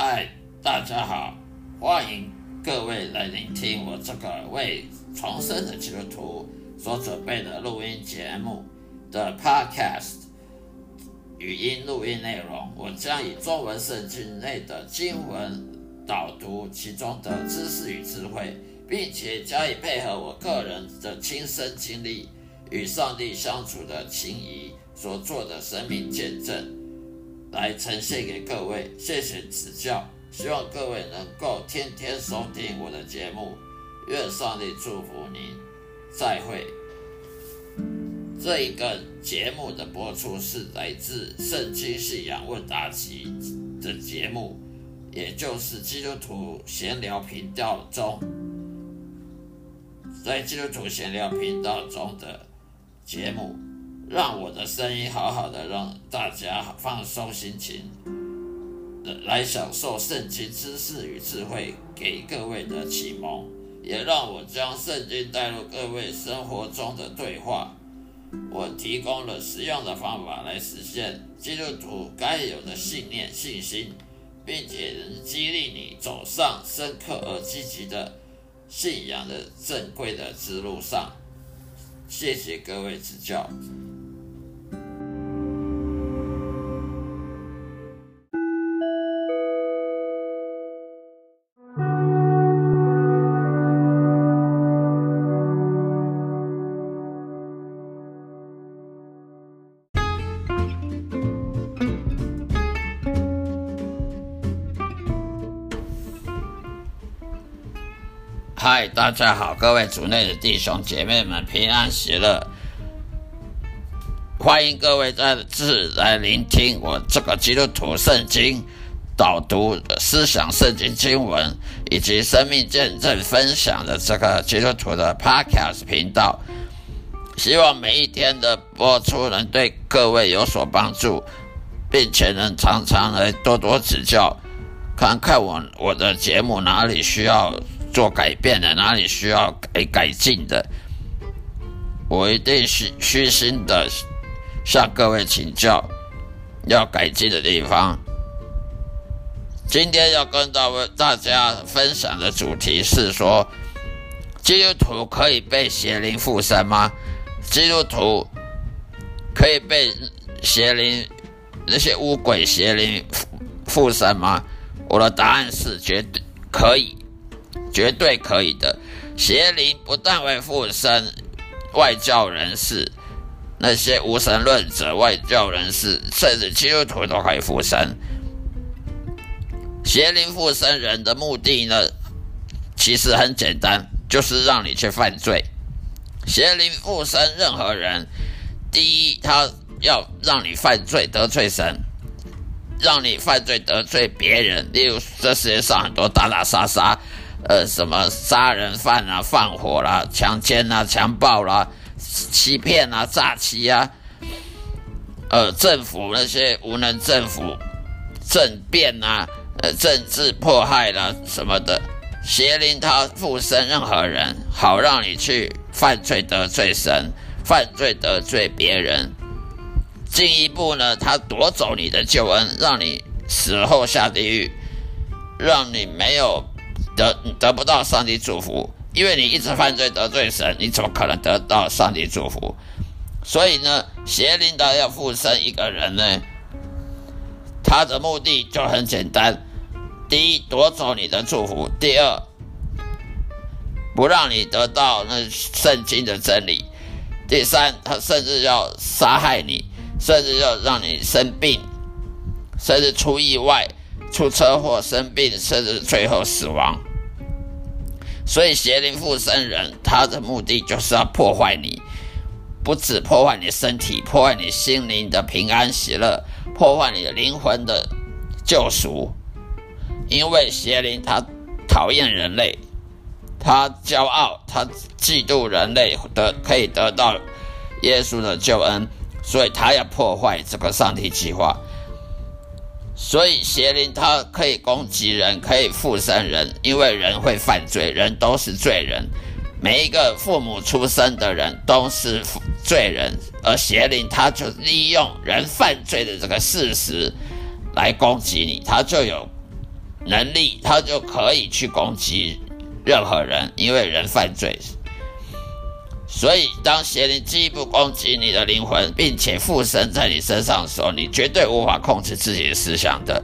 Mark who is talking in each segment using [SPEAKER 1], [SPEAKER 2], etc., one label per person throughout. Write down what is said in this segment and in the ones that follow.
[SPEAKER 1] 嗨，大家好，欢迎各位来聆听我这个为重生的基督徒所准备的录音节目的 Podcast 语音录音内容。我将以中文圣经内的经文导读其中的知识与智慧，并且加以配合我个人的亲身经历与上帝相处的情谊所做的生命见证。来呈现给各位，谢谢指教，希望各位能够天天收听我的节目，愿上帝祝福您，再会。这一个节目的播出是来自《圣经信仰问答集》的节目，也就是基督徒闲聊频道中，在基督徒闲聊频道中的节目。让我的声音好好的，让大家放松心情，来享受圣经知识与智慧给各位的启蒙，也让我将圣经带入各位生活中的对话。我提供了实用的方法来实现基督徒该有的信念、信心，并且能激励你走上深刻而积极的信仰的正规的之路上。谢谢各位指教。嗨，大家好，各位族内的弟兄姐妹们，平安喜乐！欢迎各位再次来聆听我这个基督徒圣经导读、思想圣经经文以及生命见证分享的这个基督徒的 Podcast 频道。希望每一天的播出能对各位有所帮助，并且能常常来多多指教，看看我我的节目哪里需要。做改变的哪里需要改改进的，我一定虚虚心的向各位请教要改进的地方。今天要跟大大家分享的主题是说，基督徒可以被邪灵附身吗？基督徒可以被邪灵那些巫鬼邪灵附附身吗？我的答案是绝对可以。绝对可以的。邪灵不但会附身外教人士，那些无神论者、外教人士，甚至基督徒都可以附身。邪灵附身人的目的呢，其实很简单，就是让你去犯罪。邪灵附身任何人，第一，他要让你犯罪得罪神，让你犯罪得罪别人。例如，这世界上很多打打杀杀。呃，什么杀人犯啊、放火啦、强奸啊、强暴啦、欺骗啊、诈欺啊，呃，政府那些无能政府政变啊、呃，政治迫害啦什么的，邪灵他附身任何人，好让你去犯罪得罪神，犯罪得罪别人，进一步呢，他夺走你的救恩，让你死后下地狱，让你没有。得得不到上帝祝福，因为你一直犯罪得罪神，你怎么可能得到上帝祝福？所以呢，邪灵的要附身一个人呢，他的目的就很简单：第一，夺走你的祝福；第二，不让你得到那圣经的真理；第三，他甚至要杀害你，甚至要让你生病，甚至出意外、出车祸、生病，甚至最后死亡。所以邪灵附身人，他的目的就是要破坏你，不止破坏你身体，破坏你心灵的平安喜乐，破坏你的灵魂的救赎。因为邪灵他讨厌人类，他骄傲，他嫉妒人类得可以得到耶稣的救恩，所以他要破坏这个上帝计划。所以邪灵它可以攻击人，可以附身人，因为人会犯罪，人都是罪人。每一个父母出生的人都是罪人，而邪灵他就利用人犯罪的这个事实来攻击你，他就有能力，他就可以去攻击任何人，因为人犯罪。所以，当邪灵进一步攻击你的灵魂，并且附身在你身上的时候，你绝对无法控制自己的思想的，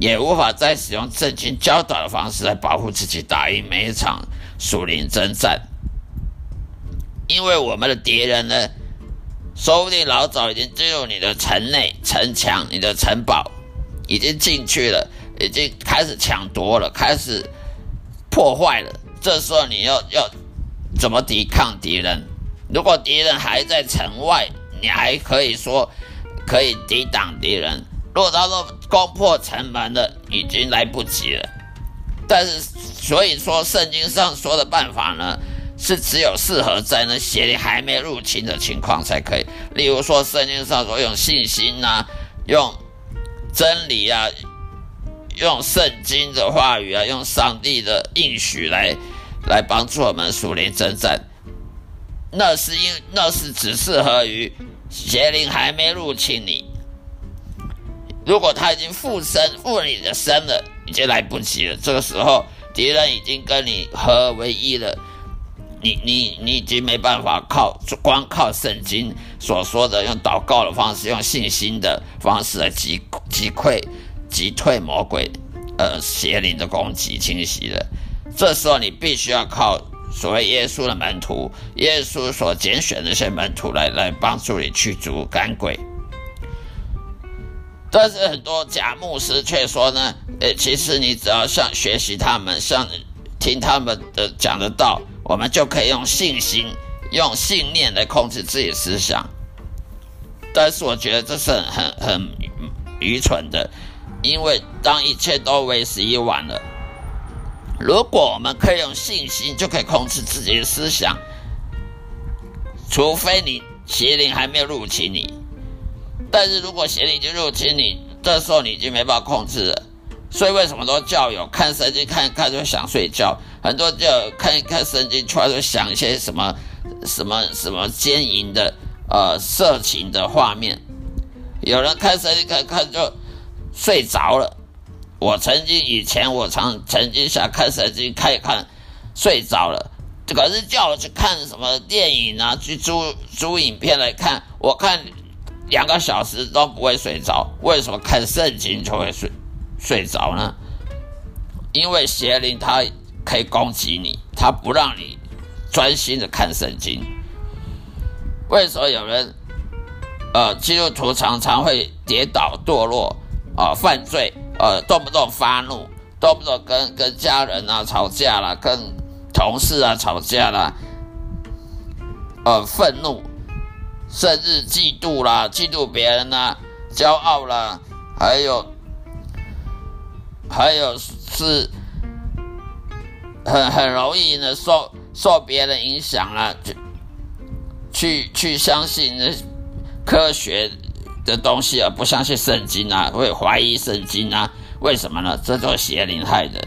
[SPEAKER 1] 也无法再使用正经教导的方式来保护自己，打赢每一场属灵征战。因为我们的敌人呢，说不定老早已经进入你的城内、城墙、你的城堡，已经进去了，已经开始抢夺了，开始破坏了。这时候你要要。怎么抵抗敌人？如果敌人还在城外，你还可以说可以抵挡敌人。如果他说攻破城门了，已经来不及了。但是，所以说圣经上说的办法呢，是只有适合在那邪灵还没入侵的情况才可以。例如说，圣经上说用信心啊，用真理啊，用圣经的话语啊，用上帝的应许来。来帮助我们属灵征战，那是因那是只适合于邪灵还没入侵你。如果他已经附身附你的身了，已经来不及了。这个时候敌人已经跟你合而为一了，你你你已经没办法靠光靠圣经所说的用祷告的方式，用信心的方式来击击溃击退魔鬼呃邪灵的攻击侵袭了。这时候你必须要靠所谓耶稣的门徒，耶稣所拣选的那些门徒来来帮助你驱逐赶鬼。但是很多假牧师却说呢，呃，其实你只要像学习他们，像听他们的讲的道，我们就可以用信心、用信念来控制自己的思想。但是我觉得这是很很很愚蠢的，因为当一切都为时已晚了。如果我们可以用信心就可以控制自己的思想，除非你邪灵还没有入侵你。但是如果邪灵已经入侵你，这时候你已经没办法控制了。所以为什么说教友看圣经看一看就想睡觉？很多教友看一看圣经突然就想一些什么什么什么奸淫的呃色情的画面。有人看圣经看看就睡着了。我曾经以前我常曾经想看圣经看一看，睡着了。可是叫我去看什么电影啊，去租租影片来看，我看两个小时都不会睡着。为什么看圣经就会睡睡着呢？因为邪灵它可以攻击你，它不让你专心的看圣经。为什么有人呃基督徒常常会跌倒堕落啊犯罪？呃，动不动发怒，动不动跟跟家人啊吵架了，跟同事啊吵架了，呃，愤怒，甚至嫉妒啦，嫉妒别人啦，骄傲啦，还有，还有是很很容易呢受受别人影响了，去去去相信那科学。的东西而不相信圣经啊，会怀疑圣经啊？为什么呢？这就是邪灵害的。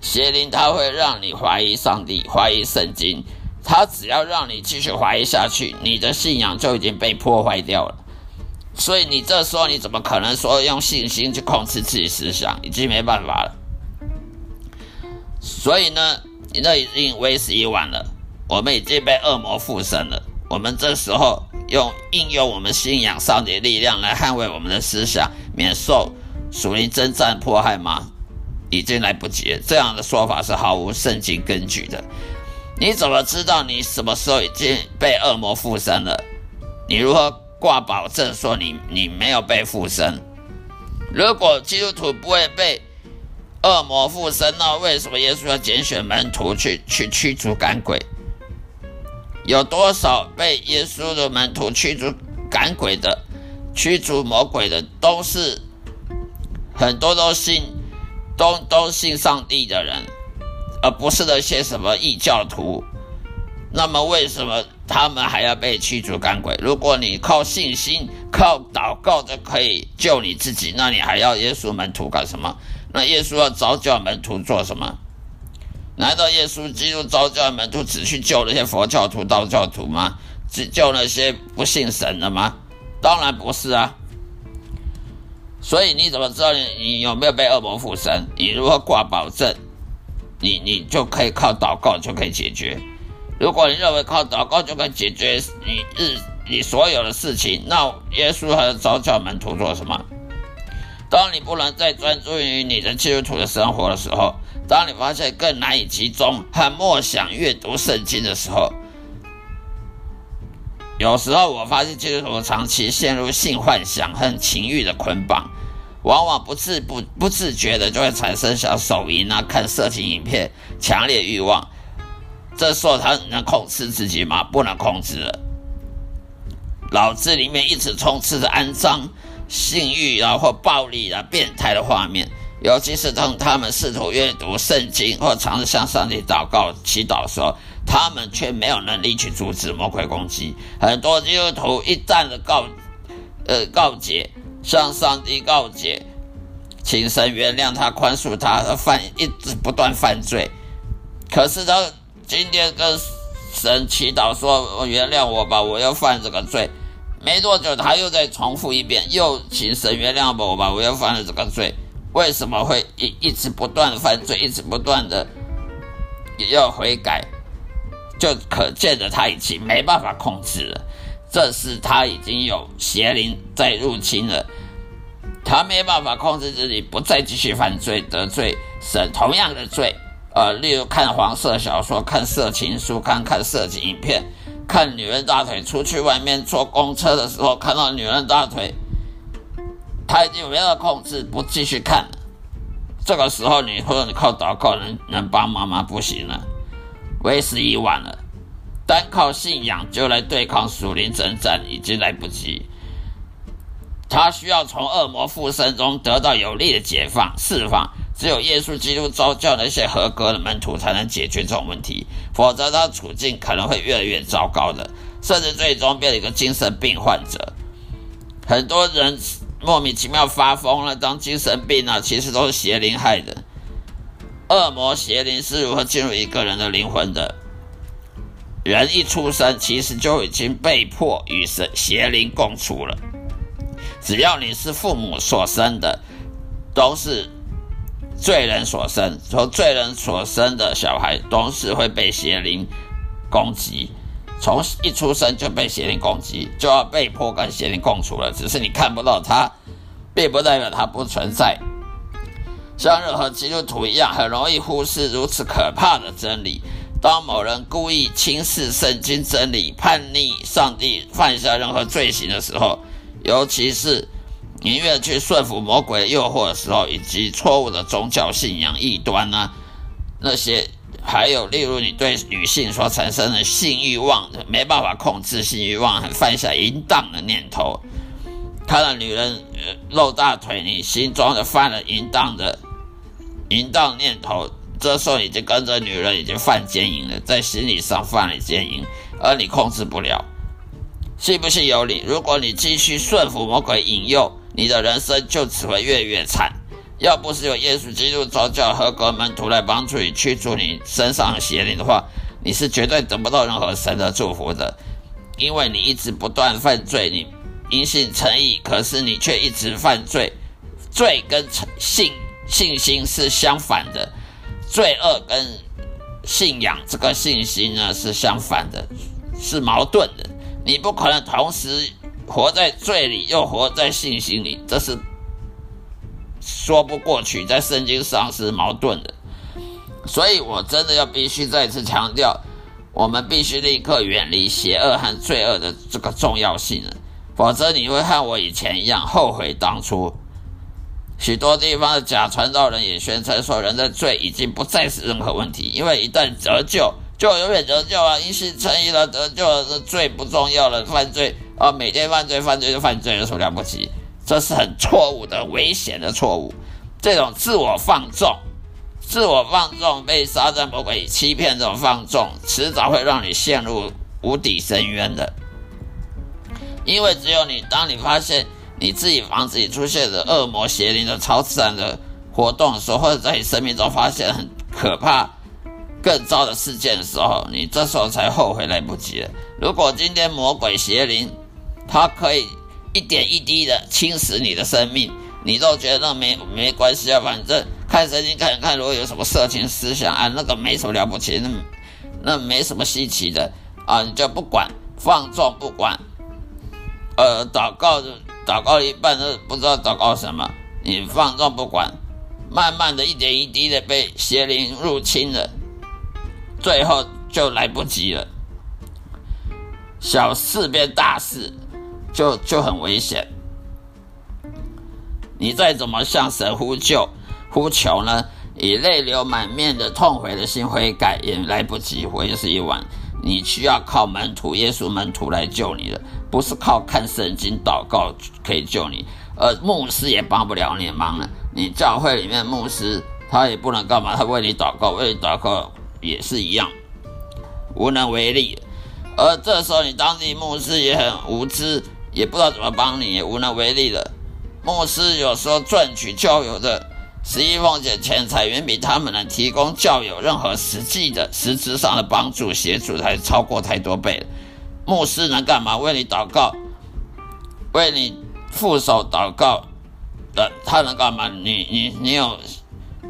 [SPEAKER 1] 邪灵它会让你怀疑上帝，怀疑圣经。它只要让你继续怀疑下去，你的信仰就已经被破坏掉了。所以你这时候你怎么可能说用信心去控制自己思想？已经没办法了。所以呢，你那已经为时已晚了。我们已经被恶魔附身了。我们这时候。用应用我们信仰上帝的力量来捍卫我们的思想，免受属灵征战迫害吗？已经来不及了。这样的说法是毫无圣经根据的。你怎么知道你什么时候已经被恶魔附身了？你如何挂保证说你你没有被附身？如果基督徒不会被恶魔附身，那为什么耶稣要拣选门徒去去驱逐赶鬼？有多少被耶稣的门徒驱逐赶鬼的、驱逐魔鬼的，都是很多都信、都都信上帝的人，而不是那些什么异教徒。那么，为什么他们还要被驱逐赶鬼？如果你靠信心、靠祷告就可以救你自己，那你还要耶稣门徒干什么？那耶稣要早教门徒做什么？难道耶稣基督召教门徒只去救那些佛教徒、道教徒吗？只救那些不信神的吗？当然不是啊！所以你怎么知道你你有没有被恶魔附身？你如何挂保证？你你就可以靠祷告就可以解决。如果你认为靠祷告就可以解决你日你所有的事情，那耶稣和早教门徒做什么？当你不能再专注于你的基督徒的生活的时候，当你发现更难以集中和默想阅读圣经的时候，有时候我发现基督徒长期陷入性幻想和情欲的捆绑，往往不自不不自觉的就会产生像手淫啊、看色情影片、强烈欲望。这时候他能控制自己吗？不能控制了。脑子里面一直充斥着肮脏、性欲啊或暴力啊、变态的画面，尤其是当他们试图阅读圣经或尝试向上帝祷告、祈祷的时候，他们却没有能力去阻止魔鬼攻击。很多基督徒一旦的告呃告诫，向上帝告诫，请神原谅他、宽恕他，犯一直不断犯罪。可是他。今天跟神祈祷说：“原谅我吧，我要犯这个罪。”没多久，他又再重复一遍，又请神原谅吧我吧，我要犯了这个罪。为什么会一一直不断犯罪，一直不断的也要悔改？就可见的他已经没办法控制了。这是他已经有邪灵在入侵了，他没办法控制自己，不再继续犯罪，得罪神同样的罪。呃，例如看黄色小说、看色情书、看看色情影片、看女人大腿，出去外面坐公车的时候看到女人大腿，他已经没有控制，不继续看了。这个时候，你说你靠祷告能能帮忙吗？不行了，为时已晚了。单靠信仰就来对抗属灵征战，已经来不及。他需要从恶魔附身中得到有力的解放、释放。只有耶稣基督招教那些合格的门徒，才能解决这种问题，否则他处境可能会越来越糟糕的，甚至最终变成一个精神病患者。很多人莫名其妙发疯了，当精神病啊，其实都是邪灵害的。恶魔邪灵是如何进入一个人的灵魂的？人一出生，其实就已经被迫与神邪灵共处了。只要你是父母所生的，都是。罪人所生，从罪人所生的小孩都是会被邪灵攻击，从一出生就被邪灵攻击，就要被迫跟邪灵共处了。只是你看不到他，并不代表他不存在。像任何基督徒一样，很容易忽视如此可怕的真理。当某人故意轻视圣经真理、叛逆上帝、犯下任何罪行的时候，尤其是。宁愿去顺服魔鬼的诱惑的时候，以及错误的宗教信仰异端呢？那些还有例如你对女性所产生的性欲望，没办法控制性欲望，犯下淫荡的念头。看到女人露大腿，你心中的犯了淫荡的淫荡念头，这时候已经跟着女人已经犯奸淫了，在心理上犯了奸淫，而你控制不了。信不信由你。如果你继续顺服魔鬼引诱，你的人生就只会越越惨。要不是有耶稣基督招教合格门徒来帮助你驱逐你身上的邪灵的话，你是绝对得不到任何神的祝福的。因为你一直不断犯罪，你因信诚意，可是你却一直犯罪。罪跟信信心是相反的，罪恶跟信仰这个信心呢是相反的，是矛盾的。你不可能同时。活在罪里，又活在信心里，这是说不过去，在圣经上是矛盾的。所以我真的要必须再次强调，我们必须立刻远离邪恶和罪恶的这个重要性了，否则你会和我以前一样后悔当初。许多地方的假传道人也宣称说，人的罪已经不再是任何问题，因为一旦得救，就永远得救啊！因信称义了，得救了，罪不重要了，犯罪。啊，每天犯罪，犯罪就犯罪，有什么了不起？这是很错误的、危险的错误。这种自我放纵、自我放纵、被撒旦魔鬼欺骗，这种放纵，迟早会让你陷入无底深渊的。因为只有你，当你发现你自己房子里出现的恶魔邪灵的超自然的活动的时候，或者在你生命中发现很可怕、更糟的事件的时候，你这时候才后悔来不及了。如果今天魔鬼邪灵，它可以一点一滴的侵蚀你的生命，你都觉得没没关系啊，反正看圣经看看，如果有什么色情思想啊，那个没什么了不起，那那没什么稀奇的啊，你就不管，放纵不管，呃，祷告祷告一半都不知道祷告什么，你放纵不管，慢慢的一点一滴的被邪灵入侵了，最后就来不及了，小事变大事，就就很危险。你再怎么向神呼救、呼求呢？以泪流满面的痛悔的心悔改，也来不及，为时已晚。你需要靠门徒、耶稣门徒来救你的，不是靠看圣经、祷告可以救你。而牧师也帮不了你忙了。你教会里面牧师，他也不能干嘛？他为你祷告，为你祷告也是一样，无能为力。而这时候，你当地牧师也很无知，也不知道怎么帮你，也无能为力了。牧师有时候赚取教友的十一奉献钱财，远比他们能提供教友任何实际的实质上的帮助协助，还超过太多倍了。牧师能干嘛？为你祷告，为你副手祷告的，他能干嘛？你你你有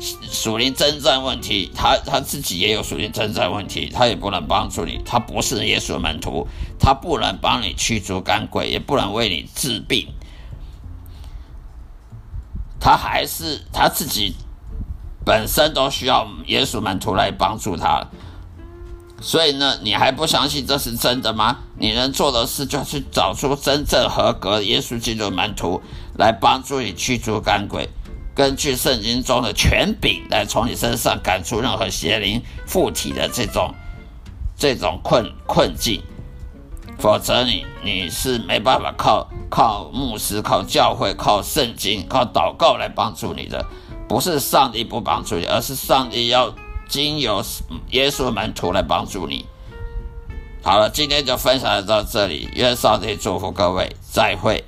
[SPEAKER 1] 属灵征战问题，他他自己也有属灵征战问题，他也不能帮助你。他不是耶稣门徒，他不能帮你驱逐赶鬼，也不能为你治病。他还是他自己本身都需要耶稣门徒来帮助他，所以呢，你还不相信这是真的吗？你能做的事就是找出真正合格耶稣基督门徒来帮助你驱逐赶鬼，根据圣经中的权柄来从你身上赶出任何邪灵附体的这种这种困困境。否则，你你是没办法靠靠牧师、靠教会、靠圣经、靠祷告来帮助你的。不是上帝不帮助你，而是上帝要经由耶稣门徒来帮助你。好了，今天就分享到这里，愿上帝祝福各位，再会。